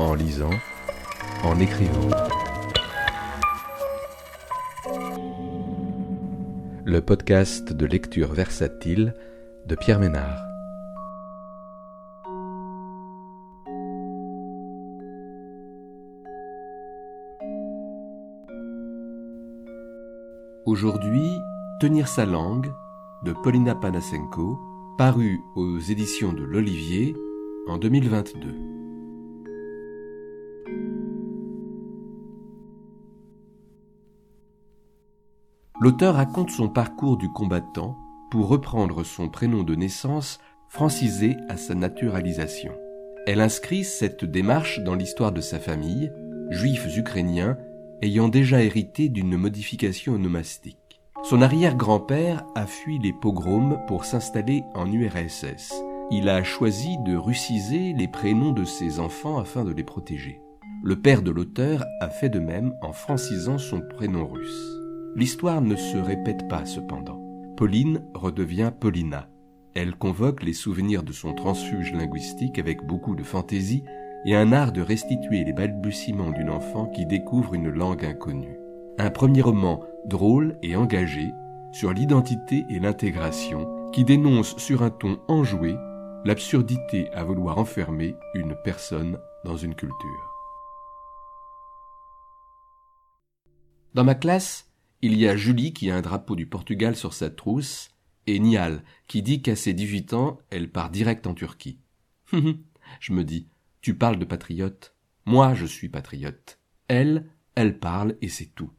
en lisant, en écrivant. Le podcast de lecture versatile de Pierre Ménard. Aujourd'hui, Tenir sa langue de Paulina Panasenko, paru aux éditions de l'Olivier en 2022. L'auteur raconte son parcours du combattant pour reprendre son prénom de naissance francisé à sa naturalisation. Elle inscrit cette démarche dans l'histoire de sa famille, juifs ukrainiens ayant déjà hérité d'une modification onomastique. Son arrière-grand-père a fui les pogroms pour s'installer en URSS. Il a choisi de russiser les prénoms de ses enfants afin de les protéger. Le père de l'auteur a fait de même en francisant son prénom russe. L'histoire ne se répète pas cependant. Pauline redevient Paulina. Elle convoque les souvenirs de son transfuge linguistique avec beaucoup de fantaisie et un art de restituer les balbutiements d'une enfant qui découvre une langue inconnue. Un premier roman drôle et engagé sur l'identité et l'intégration qui dénonce sur un ton enjoué l'absurdité à vouloir enfermer une personne dans une culture. Dans ma classe, il y a Julie qui a un drapeau du Portugal sur sa trousse, et Nial qui dit qu'à ses dix-huit ans, elle part direct en Turquie. je me dis, tu parles de patriote. Moi, je suis patriote. Elle, elle parle et c'est tout.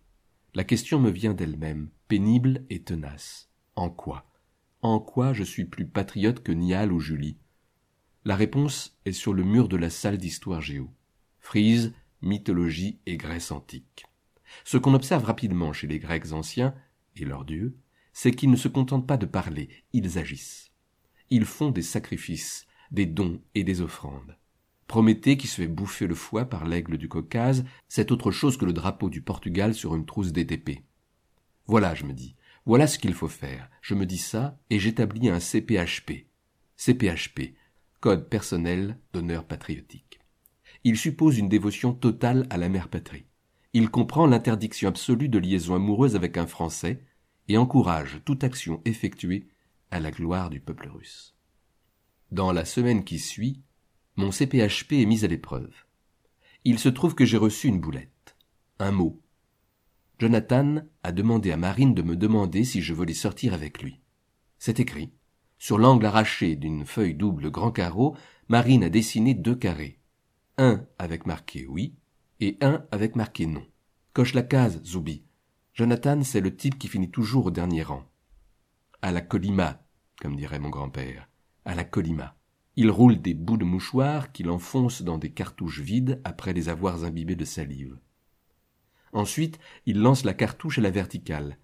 La question me vient d'elle-même, pénible et tenace. En quoi? En quoi je suis plus patriote que Nial ou Julie? La réponse est sur le mur de la salle d'histoire géo. Frise, mythologie et Grèce antique. Ce qu'on observe rapidement chez les Grecs anciens et leurs dieux, c'est qu'ils ne se contentent pas de parler, ils agissent. Ils font des sacrifices, des dons et des offrandes. Prométhée qui se fait bouffer le foie par l'aigle du Caucase, c'est autre chose que le drapeau du Portugal sur une trousse d'ETP. Voilà, je me dis, voilà ce qu'il faut faire. Je me dis ça et j'établis un CPHP. CPHP, Code personnel d'honneur patriotique. Il suppose une dévotion totale à la mère patrie il comprend l'interdiction absolue de liaison amoureuse avec un Français et encourage toute action effectuée à la gloire du peuple russe. Dans la semaine qui suit, mon CPHP est mis à l'épreuve. Il se trouve que j'ai reçu une boulette, un mot. Jonathan a demandé à Marine de me demander si je voulais sortir avec lui. C'est écrit. Sur l'angle arraché d'une feuille double grand carreau, Marine a dessiné deux carrés. Un avec marqué oui et un avec marqué non. Coche la case, Zoubi. Jonathan, c'est le type qui finit toujours au dernier rang. À la colima, comme dirait mon grand-père. À la colima. Il roule des bouts de mouchoir qu'il enfonce dans des cartouches vides après les avoir imbibés de salive. Ensuite, il lance la cartouche à la verticale.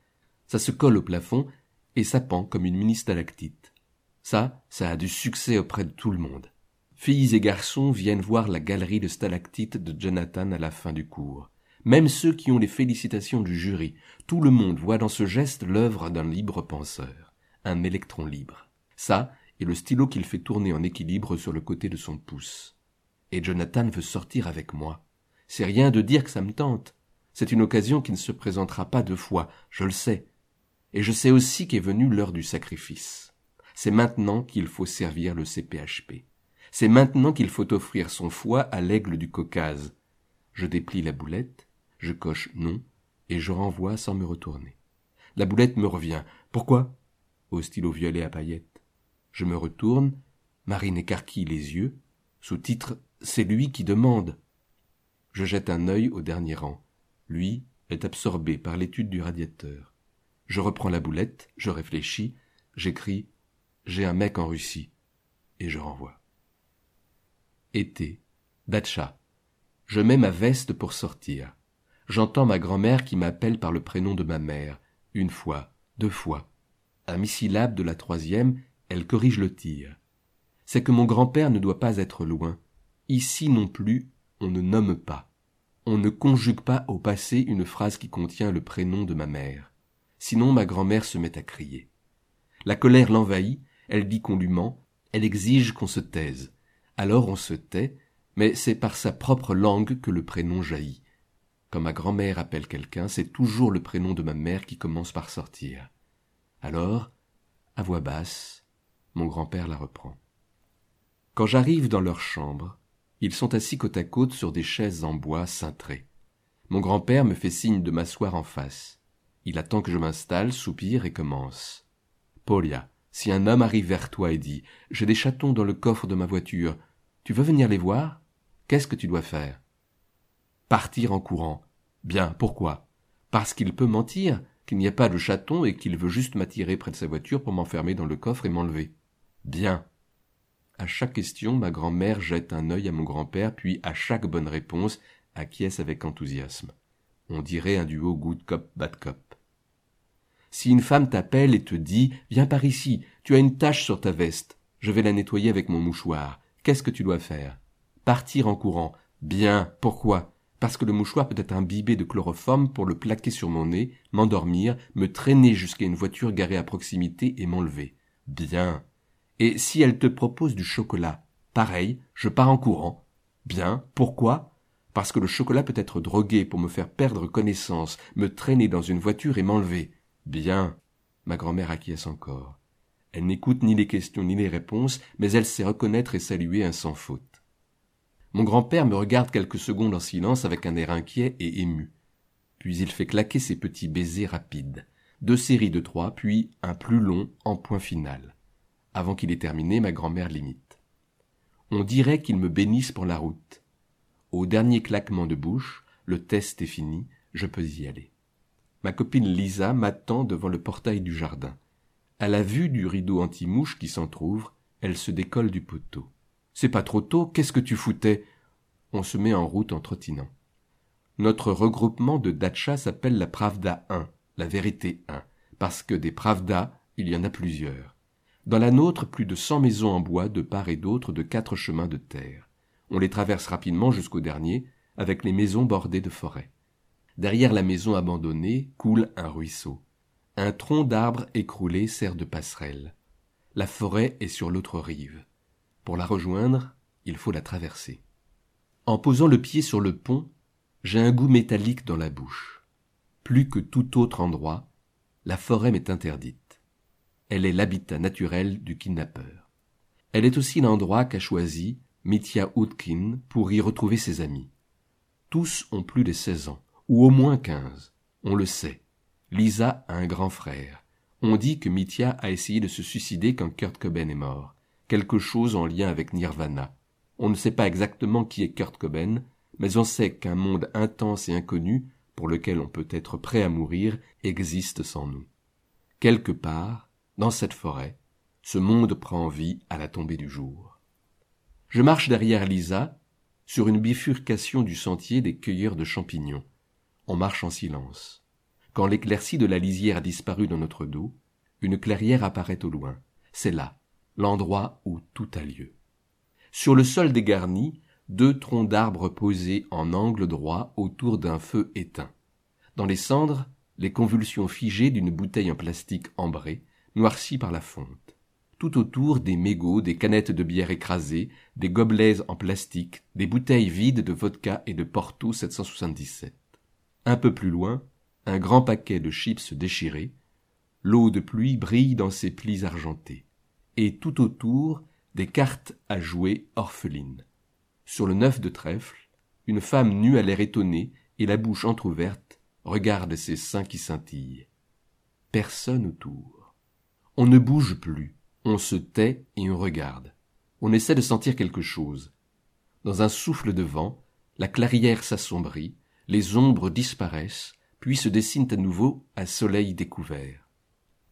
Ça se colle au plafond et ça pend comme une mini stalactite. Ça, ça a du succès auprès de tout le monde. Filles et garçons viennent voir la galerie de stalactites de Jonathan à la fin du cours. Même ceux qui ont les félicitations du jury, tout le monde voit dans ce geste l'œuvre d'un libre penseur, un électron libre. Ça est le stylo qu'il fait tourner en équilibre sur le côté de son pouce. Et Jonathan veut sortir avec moi. C'est rien de dire que ça me tente. C'est une occasion qui ne se présentera pas deux fois, je le sais. Et je sais aussi qu'est venue l'heure du sacrifice. C'est maintenant qu'il faut servir le CPHP. C'est maintenant qu'il faut offrir son foie à l'aigle du Caucase. Je déplie la boulette, je coche non, et je renvoie sans me retourner. La boulette me revient. Pourquoi? Au violet à paillettes. Je me retourne, Marine écarquille les yeux. Sous-titre C'est lui qui demande. Je jette un œil au dernier rang. Lui est absorbé par l'étude du radiateur. Je reprends la boulette, je réfléchis, j'écris J'ai un mec en Russie, et je renvoie. Été. Datcha. Je mets ma veste pour sortir. J'entends ma grand-mère qui m'appelle par le prénom de ma mère, une fois, deux fois. À mi-syllabe de la troisième, elle corrige le tir. C'est que mon grand-père ne doit pas être loin. Ici non plus, on ne nomme pas. On ne conjugue pas au passé une phrase qui contient le prénom de ma mère. Sinon ma grand-mère se met à crier. La colère l'envahit, elle dit qu'on lui ment, elle exige qu'on se taise. Alors on se tait, mais c'est par sa propre langue que le prénom jaillit. Quand ma grand-mère appelle quelqu'un, c'est toujours le prénom de ma mère qui commence par sortir. Alors, à voix basse, mon grand-père la reprend. Quand j'arrive dans leur chambre, ils sont assis côte à côte sur des chaises en bois cintrées. Mon grand-père me fait signe de m'asseoir en face. Il attend que je m'installe, soupire et commence. Polia, si un homme arrive vers toi et dit J'ai des chatons dans le coffre de ma voiture, tu veux venir les voir? Qu'est-ce que tu dois faire? Partir en courant. Bien, pourquoi? Parce qu'il peut mentir, qu'il n'y a pas de chaton et qu'il veut juste m'attirer près de sa voiture pour m'enfermer dans le coffre et m'enlever. Bien, à chaque question, ma grand-mère jette un œil à mon grand-père, puis à chaque bonne réponse, acquiesce avec enthousiasme. On dirait un duo good cop, bad cop. Si une femme t'appelle et te dit Viens par ici, tu as une tache sur ta veste, je vais la nettoyer avec mon mouchoir, qu'est-ce que tu dois faire? Partir en courant. Bien, pourquoi? Parce que le mouchoir peut être imbibé de chloroforme pour le plaquer sur mon nez, m'endormir, me traîner jusqu'à une voiture garée à proximité et m'enlever. Bien. Et si elle te propose du chocolat, pareil, je pars en courant. Bien, pourquoi? Parce que le chocolat peut être drogué pour me faire perdre connaissance, me traîner dans une voiture et m'enlever. Bien. Ma grand-mère acquiesce encore. Elle n'écoute ni les questions ni les réponses, mais elle sait reconnaître et saluer un sans faute. Mon grand-père me regarde quelques secondes en silence avec un air inquiet et ému. Puis il fait claquer ses petits baisers rapides. Deux séries de trois, puis un plus long en point final. Avant qu'il ait terminé, ma grand-mère limite. On dirait qu'il me bénisse pour la route. Au dernier claquement de bouche, le test est fini, je peux y aller. Ma copine Lisa m'attend devant le portail du jardin. À la vue du rideau anti-mouche qui s'entr'ouvre, elle se décolle du poteau. C'est pas trop tôt, qu'est-ce que tu foutais? On se met en route en trottinant. Notre regroupement de Dacha s'appelle la Pravda 1, la vérité 1, parce que des Pravda, il y en a plusieurs. Dans la nôtre, plus de cent maisons en bois de part et d'autre de quatre chemins de terre. On les traverse rapidement jusqu'au dernier, avec les maisons bordées de forêts. Derrière la maison abandonnée coule un ruisseau. Un tronc d'arbre écroulé sert de passerelle. La forêt est sur l'autre rive. Pour la rejoindre, il faut la traverser. En posant le pied sur le pont, j'ai un goût métallique dans la bouche. Plus que tout autre endroit, la forêt m'est interdite. Elle est l'habitat naturel du kidnappeur. Elle est aussi l'endroit qu'a choisi Mitya Utkin pour y retrouver ses amis. Tous ont plus de seize ans, ou au moins quinze. On le sait. Lisa a un grand frère. On dit que Mitya a essayé de se suicider quand Kurt Cobain est mort. Quelque chose en lien avec Nirvana. On ne sait pas exactement qui est Kurt Cobain, mais on sait qu'un monde intense et inconnu, pour lequel on peut être prêt à mourir, existe sans nous. Quelque part, dans cette forêt, ce monde prend vie à la tombée du jour. Je marche derrière Lisa, sur une bifurcation du sentier des cueilleurs de champignons. On marche en silence. Quand l'éclaircie de la lisière a disparu dans notre dos, une clairière apparaît au loin. C'est là, l'endroit où tout a lieu. Sur le sol dégarni, deux troncs d'arbres posés en angle droit autour d'un feu éteint. Dans les cendres, les convulsions figées d'une bouteille en plastique ambré, noirci par la fonte. Tout autour des mégots, des canettes de bière écrasées, des gobelets en plastique, des bouteilles vides de vodka et de Porto 777. Un peu plus loin, un grand paquet de chips déchirés. L'eau de pluie brille dans ses plis argentés. Et tout autour, des cartes à jouer orphelines. Sur le neuf de trèfle, une femme nue à l'air étonné et la bouche entr'ouverte regarde ses seins qui scintillent. Personne autour. On ne bouge plus, on se tait et on regarde. On essaie de sentir quelque chose. Dans un souffle de vent, la clairière s'assombrit, les ombres disparaissent, puis se dessinent à nouveau à soleil découvert.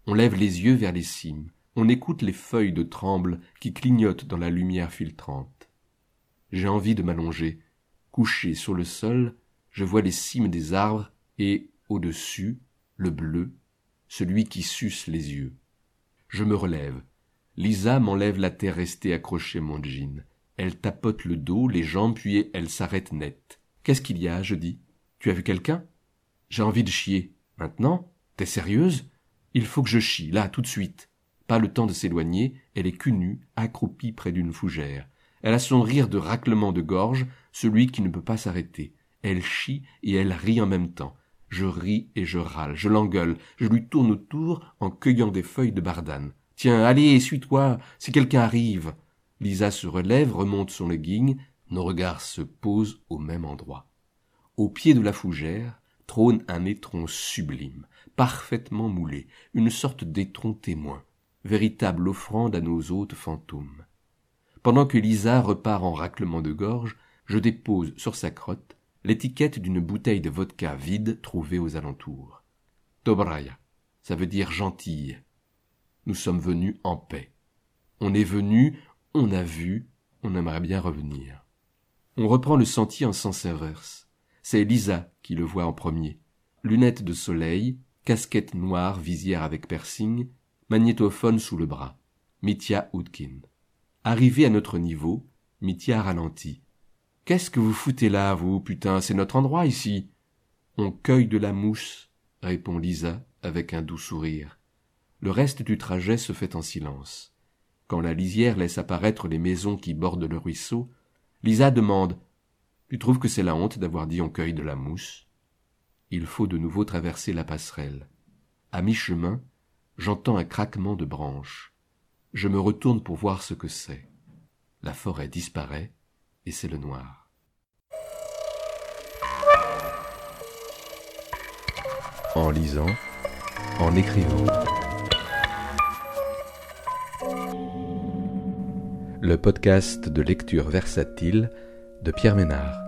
On lève les yeux vers les cimes, on écoute les feuilles de tremble qui clignotent dans la lumière filtrante. J'ai envie de m'allonger. Couché sur le sol, je vois les cimes des arbres et, au-dessus, le bleu, celui qui suce les yeux. Je me relève. Lisa m'enlève la terre restée accrochée à mon jean. Elle tapote le dos, les jambes, puis elle s'arrête net. Qu'est-ce qu'il y a je dis? Tu as vu quelqu'un? J'ai envie de chier. Maintenant T'es sérieuse? Il faut que je chie, là, tout de suite. Pas le temps de s'éloigner, elle est cul nue, accroupie près d'une fougère. Elle a son rire de raclement de gorge, celui qui ne peut pas s'arrêter. Elle chie et elle rit en même temps. Je ris et je râle, je l'engueule, je lui tourne autour en cueillant des feuilles de bardane. Tiens, allez, suis-toi, si quelqu'un arrive. Lisa se relève, remonte son legging, nos regards se posent au même endroit. Au pied de la fougère trône un étron sublime, parfaitement moulé, une sorte d'étron témoin, véritable offrande à nos hôtes fantômes. Pendant que Lisa repart en raclement de gorge, je dépose sur sa crotte l'étiquette d'une bouteille de vodka vide trouvée aux alentours. Dobraya, ça veut dire gentille. Nous sommes venus en paix. On est venu, on a vu, on aimerait bien revenir. On reprend le sentier en sens inverse. C'est Lisa qui le voit en premier. Lunettes de soleil, casquette noire, visière avec piercing, magnétophone sous le bras. Mitya Udkin. Arrivé à notre niveau, Mitya ralentit. Qu'est-ce que vous foutez là, vous, putain, c'est notre endroit ici. On cueille de la mousse, répond Lisa avec un doux sourire. Le reste du trajet se fait en silence. Quand la lisière laisse apparaître les maisons qui bordent le ruisseau, Lisa demande Tu trouves que c'est la honte d'avoir dit on cueille de la mousse? Il faut de nouveau traverser la passerelle. À mi-chemin, j'entends un craquement de branches. Je me retourne pour voir ce que c'est. La forêt disparaît et c'est le noir. En lisant, en écrivant. Le podcast de lecture versatile de Pierre Ménard.